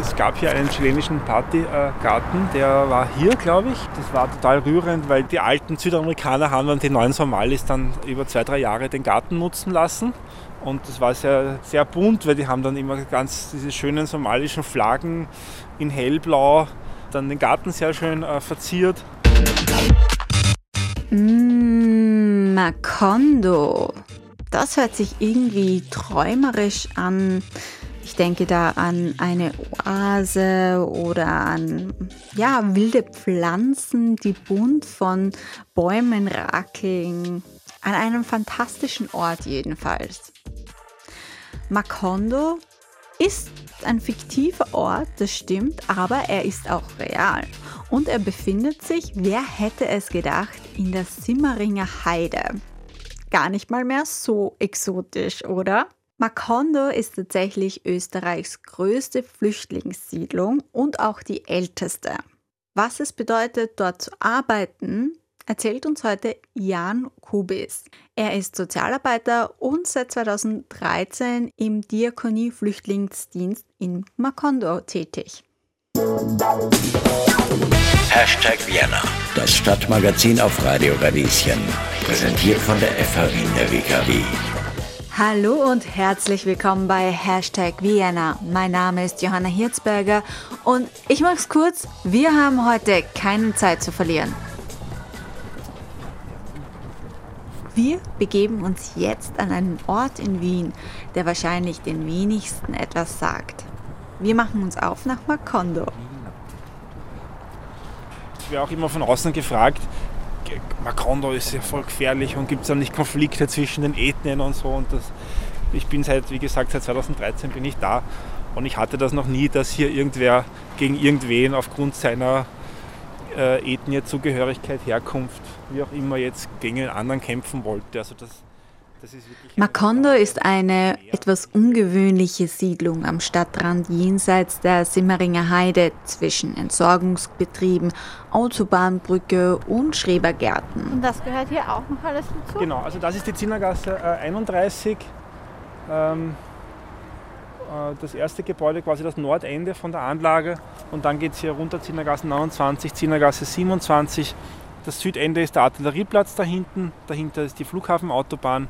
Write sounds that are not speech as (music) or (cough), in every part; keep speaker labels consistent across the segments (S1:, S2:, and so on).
S1: es gab hier einen chilenischen Partygarten, der war hier, glaube ich. Das war total rührend, weil die alten Südamerikaner haben dann die neuen Somalis dann über zwei, drei Jahre den Garten nutzen lassen. Und das war sehr, sehr bunt, weil die haben dann immer ganz diese schönen somalischen Flaggen in hellblau, dann den Garten sehr schön äh, verziert.
S2: Mmh, Macondo. Das hört sich irgendwie träumerisch an. Ich denke da an eine Oase oder an ja, wilde Pflanzen, die bunt von Bäumen rakeln. An einem fantastischen Ort jedenfalls. Macondo ist ein fiktiver Ort, das stimmt, aber er ist auch real. Und er befindet sich, wer hätte es gedacht, in der Simmeringer Heide. Gar nicht mal mehr so exotisch, oder? Macondo ist tatsächlich Österreichs größte Flüchtlingssiedlung und auch die älteste. Was es bedeutet, dort zu arbeiten, erzählt uns heute Jan Kubis. Er ist Sozialarbeiter und seit 2013 im Diakonie-Flüchtlingsdienst in Macondo tätig.
S3: Hashtag Vienna, das Stadtmagazin auf Radio Radieschen. Präsentiert von der FH Wien der WKW.
S2: Hallo und herzlich willkommen bei Hashtag Vienna. Mein Name ist Johanna Hirzberger und ich mach's kurz, wir haben heute keine Zeit zu verlieren. Wir begeben uns jetzt an einen Ort in Wien, der wahrscheinlich den wenigsten etwas sagt. Wir machen uns auf nach Macondo.
S1: Ich werde auch immer von außen gefragt, Macondo ist ja voll gefährlich und gibt es da nicht Konflikte zwischen den Ethnien und so. Und das, ich bin seit, wie gesagt, seit 2013 bin ich da und ich hatte das noch nie, dass hier irgendwer gegen irgendwen aufgrund seiner äh, Ethnie, Zugehörigkeit, Herkunft, wie auch immer jetzt gegen einen anderen kämpfen wollte. Also das,
S2: Macondo ist eine etwas ungewöhnliche Siedlung am Stadtrand jenseits der Simmeringer Heide zwischen Entsorgungsbetrieben, Autobahnbrücke und Schrebergärten.
S4: Und das gehört hier auch noch alles dazu?
S1: Genau, also das ist die Zinnergasse äh, 31. Ähm, äh, das erste Gebäude, quasi das Nordende von der Anlage. Und dann geht es hier runter, Zinnergasse 29, Zinnergasse 27. Das Südende ist der Artillerieplatz da hinten, dahinter ist die Flughafenautobahn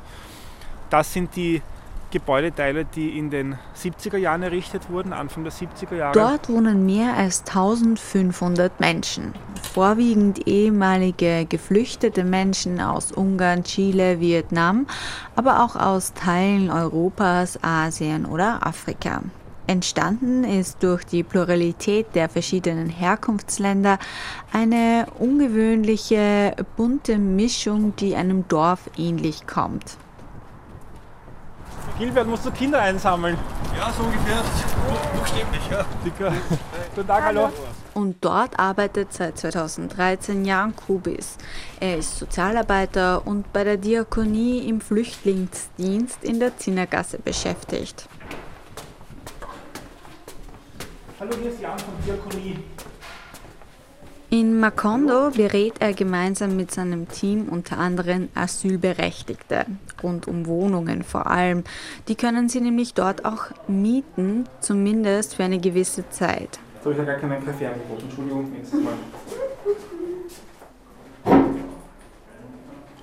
S1: das sind die Gebäudeteile, die in den 70er Jahren errichtet wurden, Anfang der 70er Jahre.
S2: Dort wohnen mehr als 1500 Menschen, vorwiegend ehemalige geflüchtete Menschen aus Ungarn, Chile, Vietnam, aber auch aus Teilen Europas, Asien oder Afrika. Entstanden ist durch die Pluralität der verschiedenen Herkunftsländer eine ungewöhnliche bunte Mischung, die einem Dorf ähnlich kommt.
S1: Gilbert, musst du Kinder einsammeln?
S5: Ja, so ungefähr. Buchstäblich, ja.
S1: Dicker. Guten Tag, hallo.
S2: Und dort arbeitet seit 2013 Jan Kubis. Er ist Sozialarbeiter und bei der Diakonie im Flüchtlingsdienst in der Zinnergasse beschäftigt.
S1: Hallo, hier ist Jan von Diakonie.
S2: In Macondo berät er gemeinsam mit seinem Team unter anderem Asylberechtigte rund um Wohnungen vor allem. Die können sie nämlich dort auch mieten, zumindest für eine gewisse Zeit.
S1: Jetzt habe ich ja gar keinen Kaffee angeboten. Entschuldigung, nächstes Mal.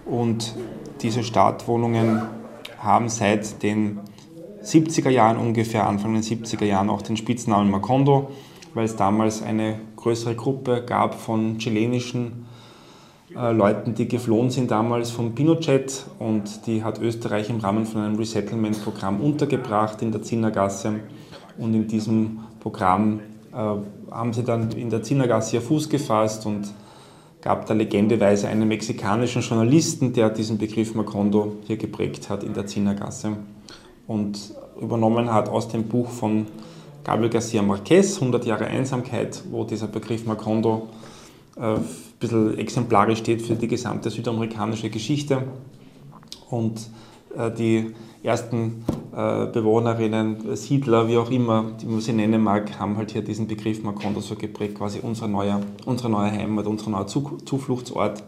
S1: Und diese Startwohnungen haben seit den 70er Jahren ungefähr, Anfang der 70er Jahren auch den Spitznamen Macondo weil es damals eine größere Gruppe gab von chilenischen äh, Leuten, die geflohen sind damals von Pinochet und die hat Österreich im Rahmen von einem Resettlement-Programm untergebracht in der Zinnergasse und in diesem Programm äh, haben sie dann in der Zinnergasse Fuß gefasst und gab da legendeweise einen mexikanischen Journalisten, der diesen Begriff Macondo hier geprägt hat in der Zinnergasse und übernommen hat aus dem Buch von Gabriel Garcia Marquez, 100 Jahre Einsamkeit, wo dieser Begriff Macondo äh, ein bisschen exemplarisch steht für die gesamte südamerikanische Geschichte. Und äh, die ersten äh, Bewohnerinnen, Siedler, wie auch immer, die man sie nennen mag, haben halt hier diesen Begriff Macondo so geprägt, quasi unser neuer, unsere neue Heimat, unser neuer Zufluchtsort.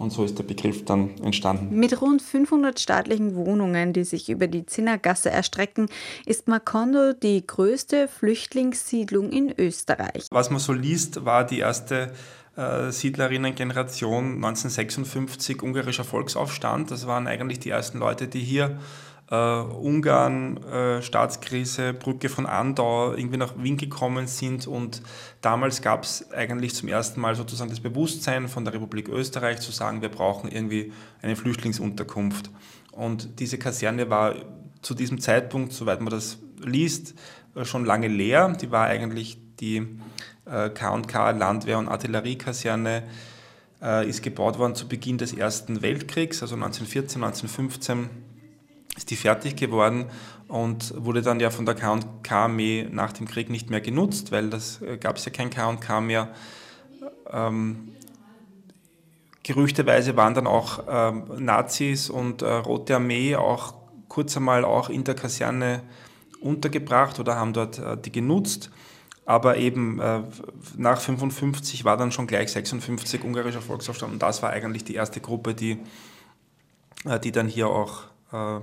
S1: Und so ist der Begriff dann entstanden.
S2: Mit rund 500 staatlichen Wohnungen, die sich über die Zinnergasse erstrecken, ist Macondo die größte Flüchtlingssiedlung in Österreich.
S1: Was man so liest, war die erste äh, Siedlerinnengeneration 1956 ungarischer Volksaufstand. Das waren eigentlich die ersten Leute, die hier äh, Ungarn, äh, Staatskrise, Brücke von Andau irgendwie nach Wien gekommen sind und damals gab es eigentlich zum ersten Mal sozusagen das Bewusstsein von der Republik Österreich zu sagen, wir brauchen irgendwie eine Flüchtlingsunterkunft. Und diese Kaserne war zu diesem Zeitpunkt, soweit man das liest, äh, schon lange leer. Die war eigentlich die K&K Landwehr- und Artilleriekaserne äh, ist gebaut worden zu Beginn des Ersten Weltkriegs, also 1914, 1915 ist die fertig geworden und wurde dann ja von der K&K-Armee nach dem Krieg nicht mehr genutzt, weil das äh, gab es ja kein K&K mehr. Ähm, gerüchteweise waren dann auch ähm, Nazis und äh, Rote Armee auch kurz einmal auch in der Kaserne untergebracht oder haben dort äh, die genutzt. Aber eben äh, nach 55 war dann schon gleich 56 ungarischer Volksaufstand und das war eigentlich die erste Gruppe, die, äh, die dann hier auch äh,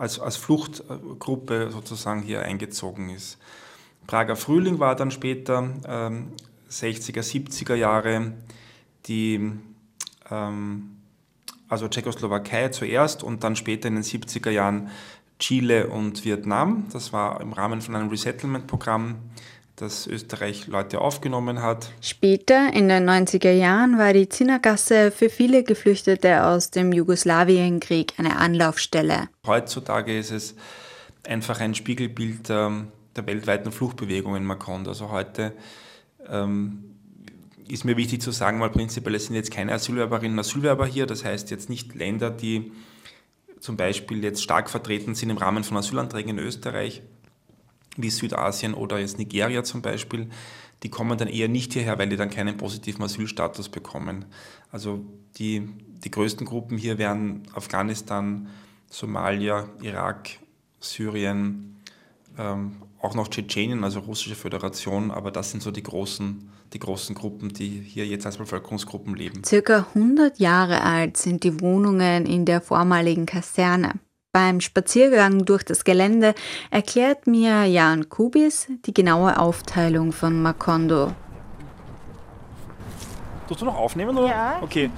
S1: als, als Fluchtgruppe sozusagen hier eingezogen ist. Prager Frühling war dann später, ähm, 60er, 70er Jahre, die, ähm, also Tschechoslowakei zuerst und dann später in den 70er Jahren Chile und Vietnam. Das war im Rahmen von einem Resettlement-Programm dass Österreich Leute aufgenommen hat.
S2: Später, in den 90er Jahren, war die Zinnergasse für viele Geflüchtete aus dem Jugoslawienkrieg eine Anlaufstelle.
S1: Heutzutage ist es einfach ein Spiegelbild ähm, der weltweiten Fluchtbewegung in Macondo. Also heute ähm, ist mir wichtig zu sagen, weil prinzipiell es sind jetzt keine Asylwerberinnen und Asylwerber hier, das heißt jetzt nicht Länder, die zum Beispiel jetzt stark vertreten sind im Rahmen von Asylanträgen in Österreich, wie Südasien oder jetzt Nigeria zum Beispiel, die kommen dann eher nicht hierher, weil die dann keinen positiven Asylstatus bekommen. Also die, die größten Gruppen hier wären Afghanistan, Somalia, Irak, Syrien, ähm, auch noch Tschetschenien, also Russische Föderation, aber das sind so die großen, die großen Gruppen, die hier jetzt als Bevölkerungsgruppen leben.
S2: Circa 100 Jahre alt sind die Wohnungen in der vormaligen Kaserne. Beim Spaziergang durch das Gelände erklärt mir Jan Kubis die genaue Aufteilung von Macondo.
S1: Tust du noch aufnehmen? Oder?
S4: Ja.
S1: Okay.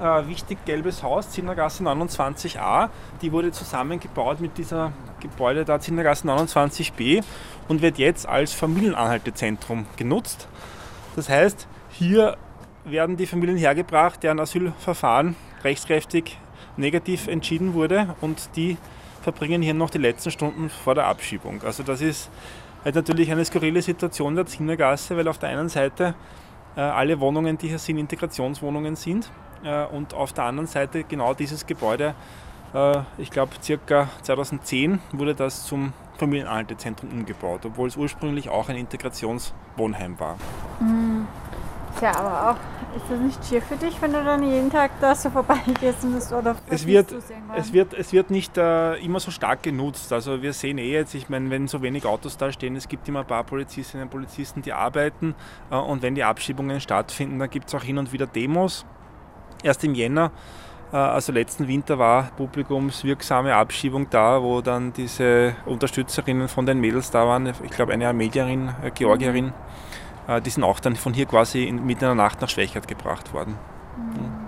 S1: Äh, wichtig, gelbes Haus, Zinnergasse 29a. Die wurde zusammengebaut mit dieser Gebäude da, Zinnergasse 29b und wird jetzt als Familienanhaltezentrum genutzt. Das heißt, hier werden die Familien hergebracht, deren Asylverfahren rechtskräftig negativ entschieden wurde und die verbringen hier noch die letzten Stunden vor der Abschiebung. Also das ist halt natürlich eine skurrile Situation der Zinnergasse, weil auf der einen Seite äh, alle Wohnungen, die hier sind, Integrationswohnungen sind äh, und auf der anderen Seite genau dieses Gebäude, äh, ich glaube circa 2010 wurde das zum Familienanhaltezentrum umgebaut, obwohl es ursprünglich auch ein Integrationswohnheim war.
S4: Mhm. Tja, aber auch, ist das nicht schier für dich, wenn du dann jeden Tag da so vorbeigehst und das oder
S1: es wird, es wird, es wird nicht äh, immer so stark genutzt. Also wir sehen eh jetzt, ich meine, wenn so wenig Autos da stehen, es gibt immer ein paar Polizistinnen und Polizisten, die arbeiten äh, und wenn die Abschiebungen stattfinden, dann gibt es auch hin und wieder Demos. Erst im Jänner, äh, also letzten Winter, war publikumswirksame Abschiebung da, wo dann diese Unterstützerinnen von den Mädels da waren. Ich glaube, eine Armenierin, äh, Georgierin. Mhm die sind auch dann von hier quasi in, mitten in der Nacht nach Schwächert gebracht worden.
S4: Mhm.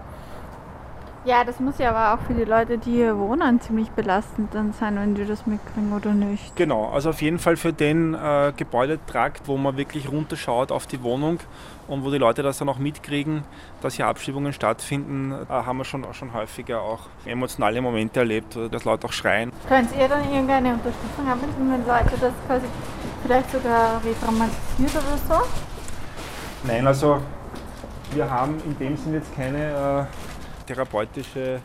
S4: Ja, das muss ja aber auch für die Leute, die hier wohnen, ziemlich belastend dann sein, wenn die das mitkriegen oder nicht.
S1: Genau, also auf jeden Fall für den äh, Gebäudetrakt, wo man wirklich runterschaut auf die Wohnung und wo die Leute das dann auch mitkriegen, dass hier Abschiebungen stattfinden, äh, haben wir schon, schon häufiger auch emotionale Momente erlebt, dass Leute auch schreien.
S4: Könnt ihr dann irgendeine Unterstützung haben, wenn Leute das quasi vielleicht sogar retraumatisiert oder so?
S1: Nein, also wir haben in dem Sinne jetzt keine äh, therapeutische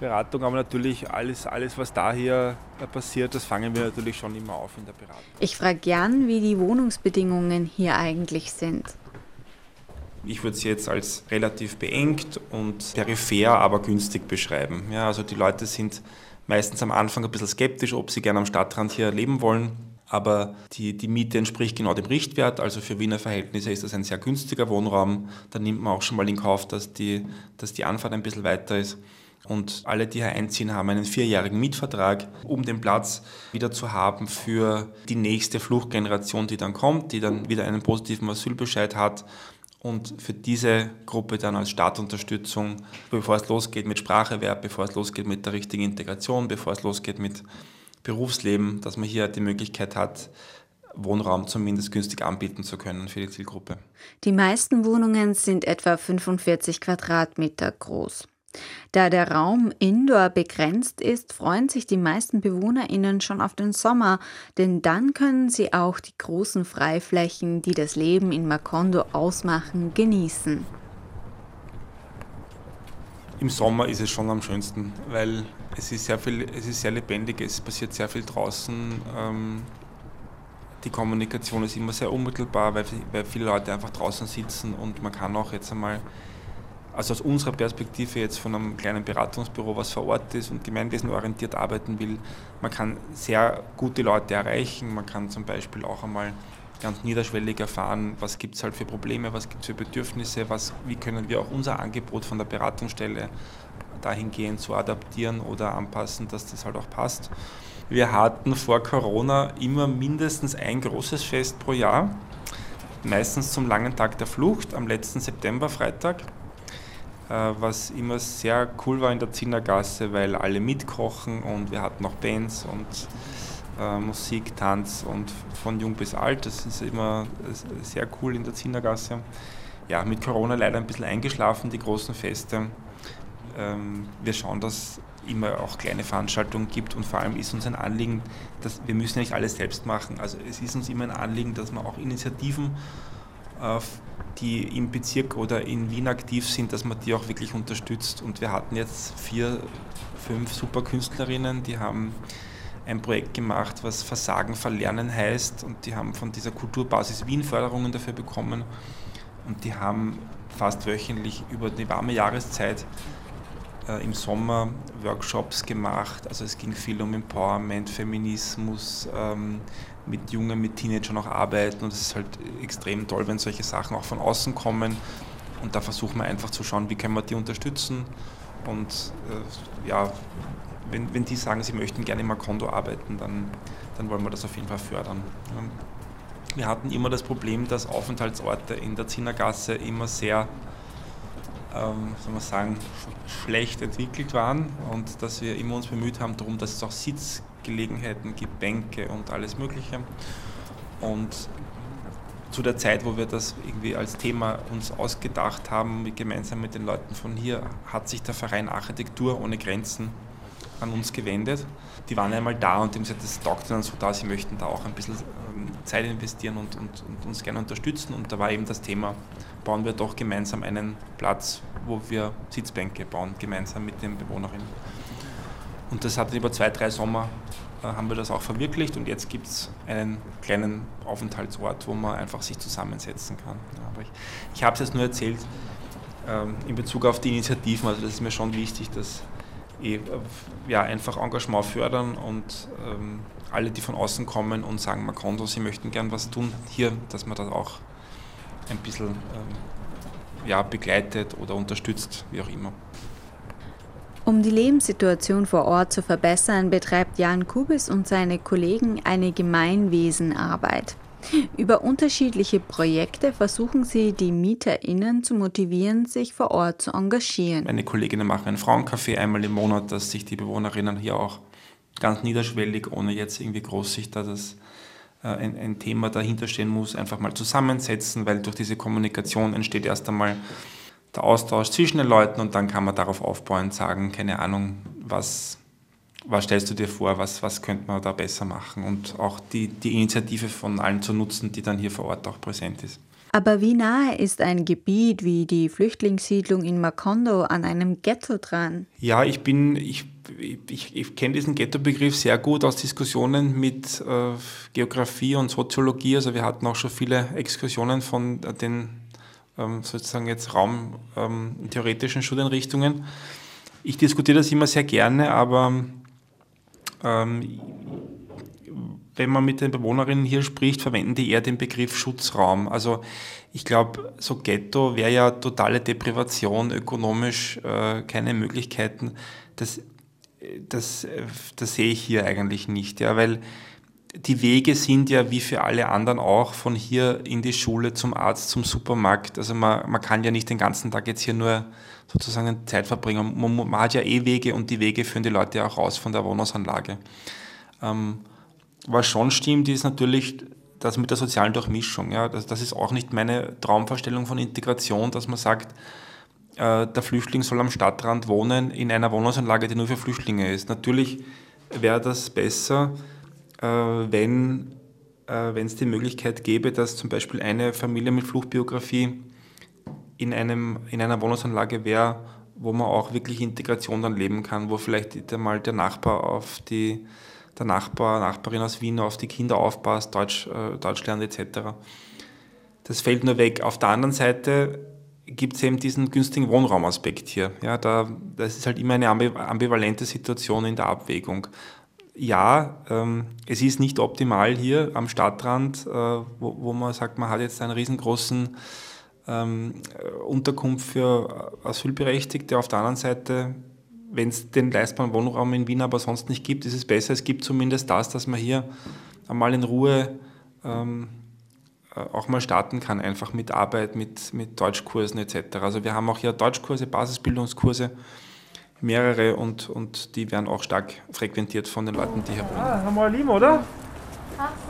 S1: Beratung, aber natürlich alles, alles, was da hier äh, passiert, das fangen wir natürlich schon immer auf in der Beratung.
S2: Ich frage gern, wie die Wohnungsbedingungen hier eigentlich sind.
S1: Ich würde sie jetzt als relativ beengt und peripher, aber günstig beschreiben. Ja, also die Leute sind meistens am Anfang ein bisschen skeptisch, ob sie gerne am Stadtrand hier leben wollen. Aber die, die Miete entspricht genau dem Richtwert. Also für Wiener Verhältnisse ist das ein sehr günstiger Wohnraum. Da nimmt man auch schon mal in Kauf, dass die, dass die Anfahrt ein bisschen weiter ist. Und alle, die hier einziehen, haben einen vierjährigen Mietvertrag, um den Platz wieder zu haben für die nächste Fluchtgeneration, die dann kommt, die dann wieder einen positiven Asylbescheid hat und für diese Gruppe dann als Startunterstützung, bevor es losgeht mit Spracherwerb, bevor es losgeht mit der richtigen Integration, bevor es losgeht mit Berufsleben, dass man hier die Möglichkeit hat, Wohnraum zumindest günstig anbieten zu können für die Zielgruppe.
S2: Die meisten Wohnungen sind etwa 45 Quadratmeter groß. Da der Raum indoor begrenzt ist, freuen sich die meisten BewohnerInnen schon auf den Sommer, denn dann können sie auch die großen Freiflächen, die das Leben in Macondo ausmachen, genießen.
S1: Im Sommer ist es schon am schönsten, weil es ist sehr viel, es ist sehr lebendig, es passiert sehr viel draußen. Ähm, die Kommunikation ist immer sehr unmittelbar, weil, weil viele Leute einfach draußen sitzen und man kann auch jetzt einmal also aus unserer Perspektive jetzt von einem kleinen Beratungsbüro, was vor Ort ist und gemeinwesenorientiert arbeiten will, man kann sehr gute Leute erreichen. Man kann zum Beispiel auch einmal ganz niederschwellig erfahren, was gibt es halt für Probleme, was gibt es für Bedürfnisse, was, wie können wir auch unser Angebot von der Beratungsstelle dahingehend so adaptieren oder anpassen, dass das halt auch passt. Wir hatten vor Corona immer mindestens ein großes Fest pro Jahr, meistens zum langen Tag der Flucht am letzten September, Freitag. Äh, was immer sehr cool war in der Zinnergasse, weil alle mitkochen und wir hatten noch Bands und äh, Musik, Tanz und von jung bis alt. Das ist immer sehr cool in der Zinnergasse. Ja, mit Corona leider ein bisschen eingeschlafen, die großen Feste. Ähm, wir schauen, dass immer auch kleine Veranstaltungen gibt und vor allem ist uns ein Anliegen, dass wir müssen ja nicht alles selbst machen. Also es ist uns immer ein Anliegen, dass man auch Initiativen äh, die im Bezirk oder in Wien aktiv sind, dass man die auch wirklich unterstützt. Und wir hatten jetzt vier, fünf super Künstlerinnen, die haben ein Projekt gemacht, was Versagen verlernen heißt. Und die haben von dieser Kulturbasis Wien Förderungen dafür bekommen. Und die haben fast wöchentlich über die warme Jahreszeit äh, im Sommer Workshops gemacht. Also es ging viel um Empowerment, Feminismus, ähm, mit Jungen, mit Teenagern auch arbeiten und es ist halt extrem toll, wenn solche Sachen auch von außen kommen und da versuchen wir einfach zu schauen, wie können wir die unterstützen und äh, ja, wenn, wenn die sagen, sie möchten gerne im Macondo arbeiten, dann, dann wollen wir das auf jeden Fall fördern. Wir hatten immer das Problem, dass Aufenthaltsorte in der Zinnergasse immer sehr ähm, soll man sagen, schlecht entwickelt waren und dass wir immer uns bemüht haben darum, dass es auch Sitzgelegenheiten gibt, Bänke und alles Mögliche. Und zu der Zeit, wo wir das irgendwie als Thema uns ausgedacht haben, gemeinsam mit den Leuten von hier, hat sich der Verein Architektur ohne Grenzen an uns gewendet. Die waren einmal da und haben gesagt, das taugt dann so da, sie möchten da auch ein bisschen ähm, Zeit investieren und, und, und uns gerne unterstützen. Und da war eben das Thema, bauen wir doch gemeinsam einen Platz, wo wir Sitzbänke bauen, gemeinsam mit den Bewohnerinnen. Und das hat über zwei, drei Sommer äh, haben wir das auch verwirklicht und jetzt gibt es einen kleinen Aufenthaltsort, wo man einfach sich zusammensetzen kann. Ja, aber ich, ich habe es jetzt nur erzählt ähm, in Bezug auf die Initiativen, also das ist mir schon wichtig, dass eh, ja, einfach Engagement fördern und ähm, alle, die von außen kommen und sagen, Macondo, sie möchten gern was tun, hier, dass man das auch ein bisschen ähm, ja, begleitet oder unterstützt, wie auch immer.
S2: Um die Lebenssituation vor Ort zu verbessern, betreibt Jan Kubis und seine Kollegen eine Gemeinwesenarbeit. Über unterschiedliche Projekte versuchen sie, die MieterInnen zu motivieren, sich vor Ort zu engagieren.
S1: Meine Kolleginnen machen ein Frauencafé einmal im Monat, dass sich die Bewohnerinnen hier auch ganz niederschwellig, ohne jetzt irgendwie groß sich da das ein, ein Thema dahinter stehen muss, einfach mal zusammensetzen, weil durch diese Kommunikation entsteht erst einmal der Austausch zwischen den Leuten und dann kann man darauf aufbauen und sagen, keine Ahnung, was, was stellst du dir vor, was, was könnte man da besser machen und auch die, die Initiative von allen zu nutzen, die dann hier vor Ort auch präsent ist.
S2: Aber wie nahe ist ein Gebiet wie die Flüchtlingssiedlung in Macondo an einem Ghetto dran?
S1: Ja, ich bin, ich, ich, ich kenne diesen Ghetto-Begriff sehr gut aus Diskussionen mit äh, Geografie und Soziologie. Also wir hatten auch schon viele Exkursionen von den ähm, sozusagen jetzt raumtheoretischen ähm, Studienrichtungen. Ich diskutiere das immer sehr gerne, aber ähm, wenn man mit den Bewohnerinnen hier spricht, verwenden die eher den Begriff Schutzraum. Also ich glaube, so Ghetto wäre ja totale Deprivation, ökonomisch äh, keine Möglichkeiten. Das, das, das sehe ich hier eigentlich nicht, ja, weil die Wege sind ja wie für alle anderen auch von hier in die Schule, zum Arzt, zum Supermarkt. Also man, man kann ja nicht den ganzen Tag jetzt hier nur sozusagen Zeit verbringen. Man, man hat ja eh Wege und die Wege führen die Leute auch raus von der Wohnungsanlage. Ähm, was schon stimmt, ist natürlich das mit der sozialen Durchmischung. Ja, das, das ist auch nicht meine Traumvorstellung von Integration, dass man sagt, äh, der Flüchtling soll am Stadtrand wohnen in einer Wohnungsanlage, die nur für Flüchtlinge ist. Natürlich wäre das besser, äh, wenn äh, es die Möglichkeit gäbe, dass zum Beispiel eine Familie mit Fluchtbiografie in, einem, in einer Wohnungsanlage wäre, wo man auch wirklich Integration dann leben kann, wo vielleicht einmal der Nachbar auf die der Nachbar, Nachbarin aus Wien auf die Kinder aufpasst, Deutsch, äh, Deutsch lernt etc. Das fällt nur weg. Auf der anderen Seite gibt es eben diesen günstigen Wohnraumaspekt hier. Ja, da, das ist halt immer eine ambivalente Situation in der Abwägung. Ja, ähm, es ist nicht optimal hier am Stadtrand, äh, wo, wo, man sagt, man hat jetzt einen riesengroßen ähm, Unterkunft für Asylberechtigte. Auf der anderen Seite wenn es den leistbaren Wohnraum in Wien aber sonst nicht gibt, ist es besser, es gibt zumindest das, dass man hier einmal in Ruhe ähm, äh, auch mal starten kann, einfach mit Arbeit, mit, mit Deutschkursen etc. Also wir haben auch hier Deutschkurse, Basisbildungskurse, mehrere und, und die werden auch stark frequentiert von den Leuten, die hier wohnen.
S6: Ah, haben wir lieb, oder?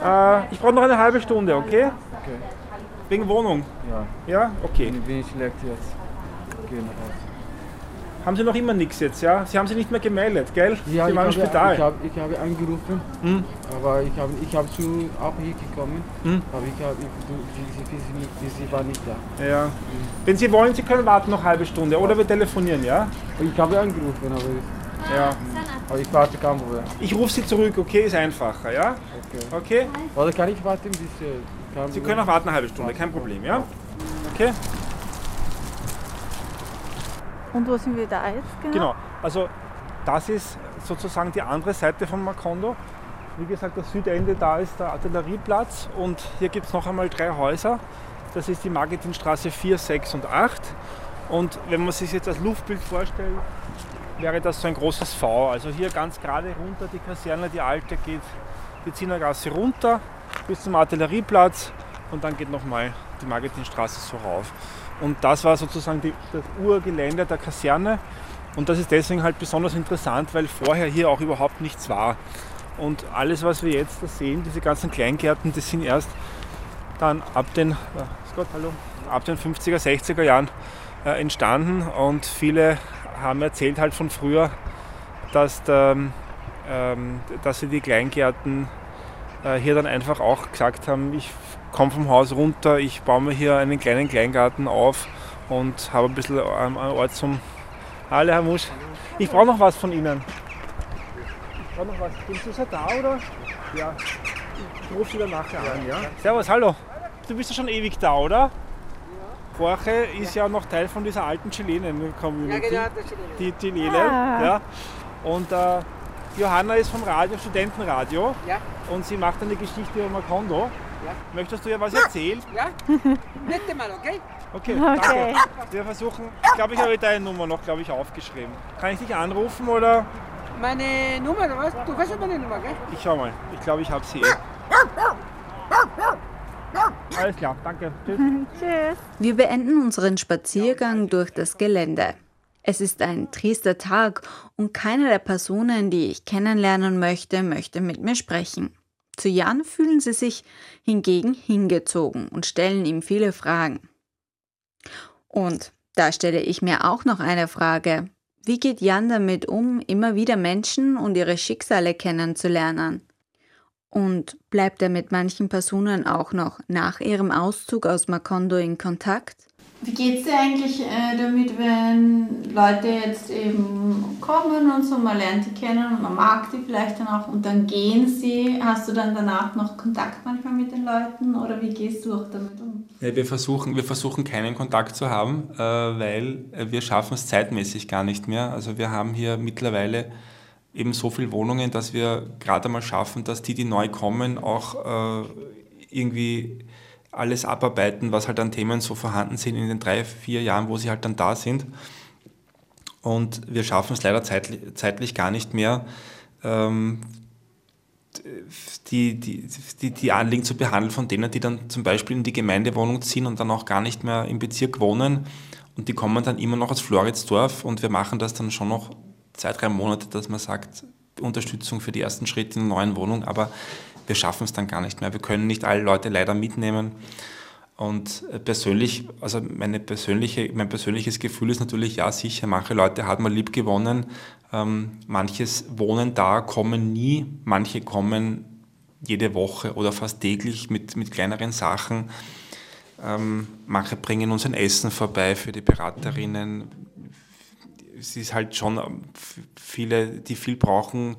S6: Äh, ich brauche noch eine halbe Stunde, okay? Okay. Wegen Wohnung?
S7: Ja.
S6: Ja? Okay.
S7: Bin ich schlecht jetzt. Gehen raus.
S6: Haben Sie noch immer nichts jetzt, ja? Sie haben sich nicht mehr gemeldet, gell?
S7: Ja,
S6: Sie waren im
S7: habe,
S6: Spital.
S7: Ich, hab, ich habe angerufen,
S6: Hm?
S7: aber ich habe ich hab zu auch hier gekommen,
S6: Hm?
S7: aber ich habe, ich, sie, sie, sie, sie, sie war nicht da.
S6: Ja. Wenn Sie wollen, Sie können warten noch eine halbe Stunde oder wir telefonieren, ja?
S7: Ich habe angerufen, aber,
S6: Ja.
S7: aber ich warte kaum mehr.
S6: Ich rufe Sie zurück, okay? Ist einfacher, ja?
S7: Okay.
S6: Okay?
S7: Oder kann ich warten bis... äh, Kann
S6: Sie können auch warten eine halbe Stunde, kein Problem, ja? Okay?
S4: Und wo sind wir da jetzt genau?
S6: Genau. Also das ist sozusagen die andere Seite von Macondo. Wie gesagt, das Südende, da ist der Artillerieplatz und hier gibt es noch einmal drei Häuser. Das ist die Marketingstraße 4, 6 und 8. Und wenn man sich jetzt das Luftbild vorstellt, wäre das so ein großes V. Also hier ganz gerade runter die Kaserne, die alte, geht die Zinnergasse runter bis zum Artillerieplatz und dann geht nochmal die Marketingstraße so rauf. Und das war sozusagen die, das Urgelände der Kaserne. Und das ist deswegen halt besonders interessant, weil vorher hier auch überhaupt nichts war. Und alles, was wir jetzt da sehen, diese ganzen Kleingärten, das sind erst dann ab den, ja, Gott, hallo, ab den 50er, 60er Jahren äh, entstanden. Und viele haben erzählt halt von früher, dass, der, ähm, dass sie die Kleingärten äh, hier dann einfach auch gesagt haben, ich komme vom Haus runter, ich baue mir hier einen kleinen Kleingarten auf und habe ein bisschen einen Ort zum... Hallo Herr Musch, ich brauche noch was von Ihnen. Ich brauche noch was. Sind Sie so da oder? Ja. Ich rufe Sie dann nachher an, ja? Servus, hallo. Du bist ja schon ewig da, oder? Ja. Jorge ist ja noch Teil von dieser alten Chilenen-Community.
S8: Ja, genau, der Chilenen.
S6: Die Chilene,
S4: Ah.
S6: ja. Und äh, Johanna ist vom Radio, Studentenradio.
S8: Ja.
S6: Und sie macht eine Geschichte über Macondo.
S8: Ja.
S6: Möchtest du ihr was erzählen?
S8: Ja? Nette Mal, okay?
S6: Okay,
S4: Okay.
S6: danke. Wir versuchen, ich glaube, ich habe deine Nummer noch, glaube ich, aufgeschrieben. Kann ich dich anrufen oder?
S8: Meine Nummer, oder was? Du hast ja meine Nummer, gell?
S6: Ich schau mal. Ich glaube, ich habe sie eh. Alles klar, danke. Tschüss. (laughs)
S4: Tschüss.
S2: Wir beenden unseren Spaziergang durch das Gelände. Es ist ein trister Tag und keine der Personen, die ich kennenlernen möchte, möchte mit mir sprechen. Zu Jan fühlen sie sich hingegen hingezogen und stellen ihm viele Fragen. Und da stelle ich mir auch noch eine Frage. Wie geht Jan damit um, immer wieder Menschen und ihre Schicksale kennenzulernen? Und bleibt er mit manchen Personen auch noch nach ihrem Auszug aus Macondo in Kontakt?
S4: Wie geht's dir eigentlich äh, damit, wenn Leute jetzt eben kommen und so, man lernt die kennen und man mag die vielleicht dann auch und dann gehen sie? Hast du dann danach noch Kontakt manchmal mit den Leuten oder wie gehst du auch damit um?
S1: Ja, wir, versuchen, wir versuchen keinen Kontakt zu haben, äh, weil äh, wir schaffen es zeitmäßig gar nicht mehr. Also wir haben hier mittlerweile eben so viele Wohnungen, dass wir gerade mal schaffen, dass die, die neu kommen, auch äh, irgendwie alles abarbeiten, was halt an Themen so vorhanden sind in den drei, vier Jahren, wo sie halt dann da sind. Und wir schaffen es leider zeitlich, zeitlich gar nicht mehr, ähm, die, die, die, die Anliegen zu behandeln von denen, die dann zum Beispiel in die Gemeindewohnung ziehen und dann auch gar nicht mehr im Bezirk wohnen. Und die kommen dann immer noch aus Floridsdorf und wir machen das dann schon noch zwei, drei Monate, dass man sagt, Unterstützung für die ersten Schritte in der neuen Wohnung, aber wir schaffen es dann gar nicht mehr. Wir können nicht alle Leute leider mitnehmen. Und persönlich, also meine persönliche, mein persönliches Gefühl ist natürlich, ja sicher, manche Leute hat man lieb gewonnen, ähm, manches wohnen da, kommen nie, manche kommen jede Woche oder fast täglich mit, mit kleineren Sachen. Ähm, manche bringen uns ein Essen vorbei für die Beraterinnen. Es ist halt schon ähm, viele, die viel brauchen,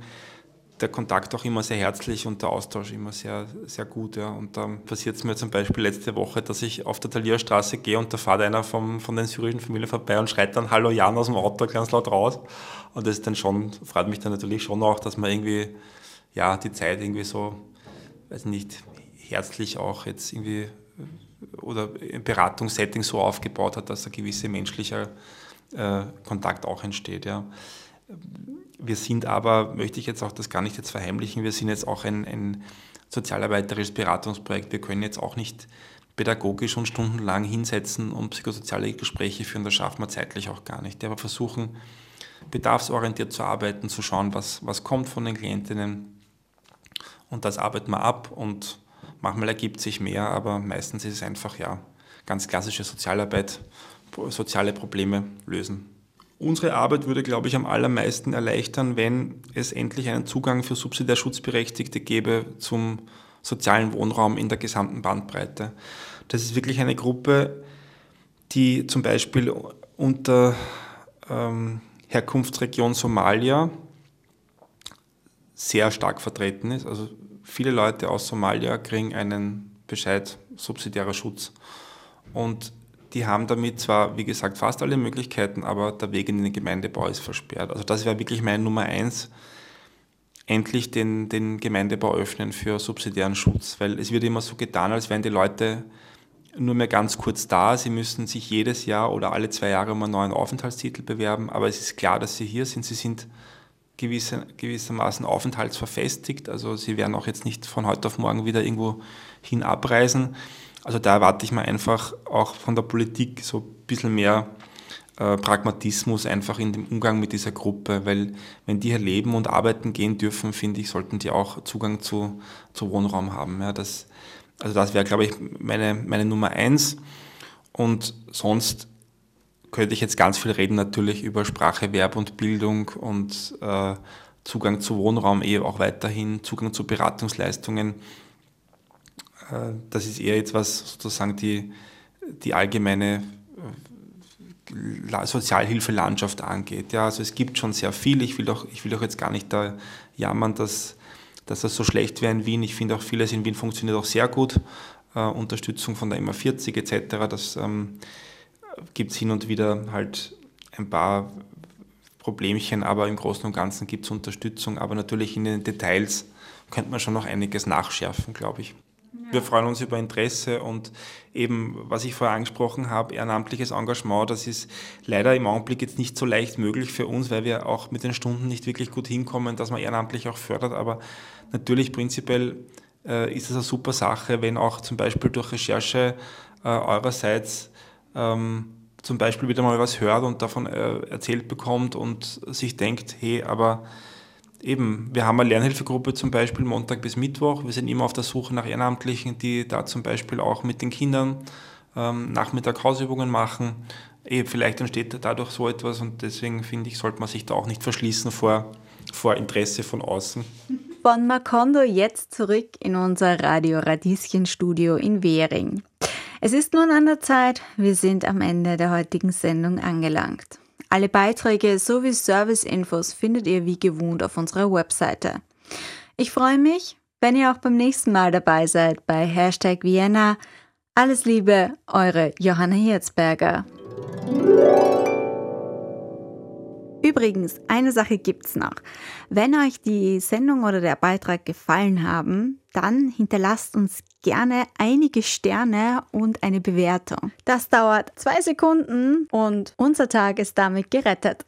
S1: der Kontakt auch immer sehr herzlich und der Austausch immer sehr, sehr gut. Ja. Und dann passiert es mir zum Beispiel letzte Woche, dass ich auf der Talierstraße gehe und da fährt einer vom, von den syrischen Familien vorbei und schreit dann Hallo Jan aus dem Auto ganz laut raus. Und das ist dann schon, freut mich dann natürlich schon auch, dass man irgendwie ja, die Zeit irgendwie so, weiß nicht, herzlich auch jetzt irgendwie oder im Beratungssetting so aufgebaut hat, dass ein gewisser menschlicher äh, Kontakt auch entsteht. Ja. Wir sind aber, möchte ich jetzt auch das gar nicht jetzt verheimlichen, wir sind jetzt auch ein, ein sozialarbeiterisches Beratungsprojekt. Wir können jetzt auch nicht pädagogisch und stundenlang hinsetzen und psychosoziale Gespräche führen, das schaffen wir zeitlich auch gar nicht. Aber versuchen, bedarfsorientiert zu arbeiten, zu schauen, was, was kommt von den Klientinnen. Und das arbeiten wir ab und manchmal ergibt sich mehr, aber meistens ist es einfach ja ganz klassische Sozialarbeit, soziale Probleme lösen. Unsere Arbeit würde, glaube ich, am allermeisten erleichtern, wenn es endlich einen Zugang für subsidiär Schutzberechtigte gäbe zum sozialen Wohnraum in der gesamten Bandbreite. Das ist wirklich eine Gruppe, die zum Beispiel unter ähm, Herkunftsregion Somalia sehr stark vertreten ist. Also viele Leute aus Somalia kriegen einen Bescheid subsidiärer Schutz. Und die haben damit zwar, wie gesagt, fast alle Möglichkeiten, aber der Weg in den Gemeindebau ist versperrt. Also das wäre wirklich mein Nummer eins, endlich den, den Gemeindebau öffnen für subsidiären Schutz, weil es wird immer so getan, als wären die Leute nur mehr ganz kurz da. Sie müssen sich jedes Jahr oder alle zwei Jahre um einen neuen Aufenthaltstitel bewerben, aber es ist klar, dass sie hier sind. Sie sind gewisse, gewissermaßen aufenthaltsverfestigt, also sie werden auch jetzt nicht von heute auf morgen wieder irgendwo hin abreisen. Also da erwarte ich mir einfach auch von der Politik so ein bisschen mehr äh, Pragmatismus einfach in dem Umgang mit dieser Gruppe, weil wenn die hier leben und arbeiten gehen dürfen, finde ich, sollten die auch Zugang zu, zu Wohnraum haben. Ja, das, also das wäre, glaube ich, meine, meine Nummer eins. Und sonst könnte ich jetzt ganz viel reden natürlich über Sprache, Verb und Bildung und äh, Zugang zu Wohnraum, eh auch weiterhin, Zugang zu Beratungsleistungen das ist eher etwas sozusagen die, die allgemeine äh, Sozialhilfelandschaft angeht. Ja, also es gibt schon sehr viel. Ich will doch, ich will doch jetzt gar nicht da jammern, dass, dass das so schlecht wäre in Wien. Ich finde auch vieles in Wien funktioniert auch sehr gut. Äh, Unterstützung von der MA40 etc. Das ähm, gibt es hin und wieder halt ein paar Problemchen, aber im Großen und Ganzen gibt es Unterstützung. Aber natürlich in den Details könnte man schon noch einiges nachschärfen, glaube ich. Wir freuen uns über Interesse und eben, was ich vorher angesprochen habe, ehrenamtliches Engagement, das ist leider im Augenblick jetzt nicht so leicht möglich für uns, weil wir auch mit den Stunden nicht wirklich gut hinkommen, dass man ehrenamtlich auch fördert. Aber natürlich prinzipiell äh, ist es eine super Sache, wenn auch zum Beispiel durch Recherche äh, eurerseits ähm, zum Beispiel wieder mal was hört und davon äh, erzählt bekommt und sich denkt, hey, aber eben, wir haben eine Lernhilfegruppe zum Beispiel Montag bis Mittwoch. Wir sind immer auf der Suche nach Ehrenamtlichen, die da zum Beispiel auch mit den Kindern ähm, Nachmittag Hausübungen machen. E, vielleicht entsteht dadurch so etwas und deswegen finde ich, sollte man sich da auch nicht verschließen vor, vor Interesse von außen.
S2: Von Macondo jetzt zurück in unser Radio Radieschen Studio in Währing. Es ist nun an der Zeit, wir sind am Ende der heutigen Sendung angelangt. Alle Beiträge sowie Service-Infos findet ihr wie gewohnt auf unserer Webseite. Ich freue mich, wenn ihr auch beim nächsten Mal dabei seid bei Hashtag Vienna. Alles Liebe, eure Johanna Hirzberger. Übrigens, eine Sache gibt's noch. Wenn euch die Sendung oder der Beitrag gefallen haben, dann hinterlasst uns gerne einige Sterne und eine Bewertung. Das dauert zwei Sekunden und unser Tag ist damit gerettet.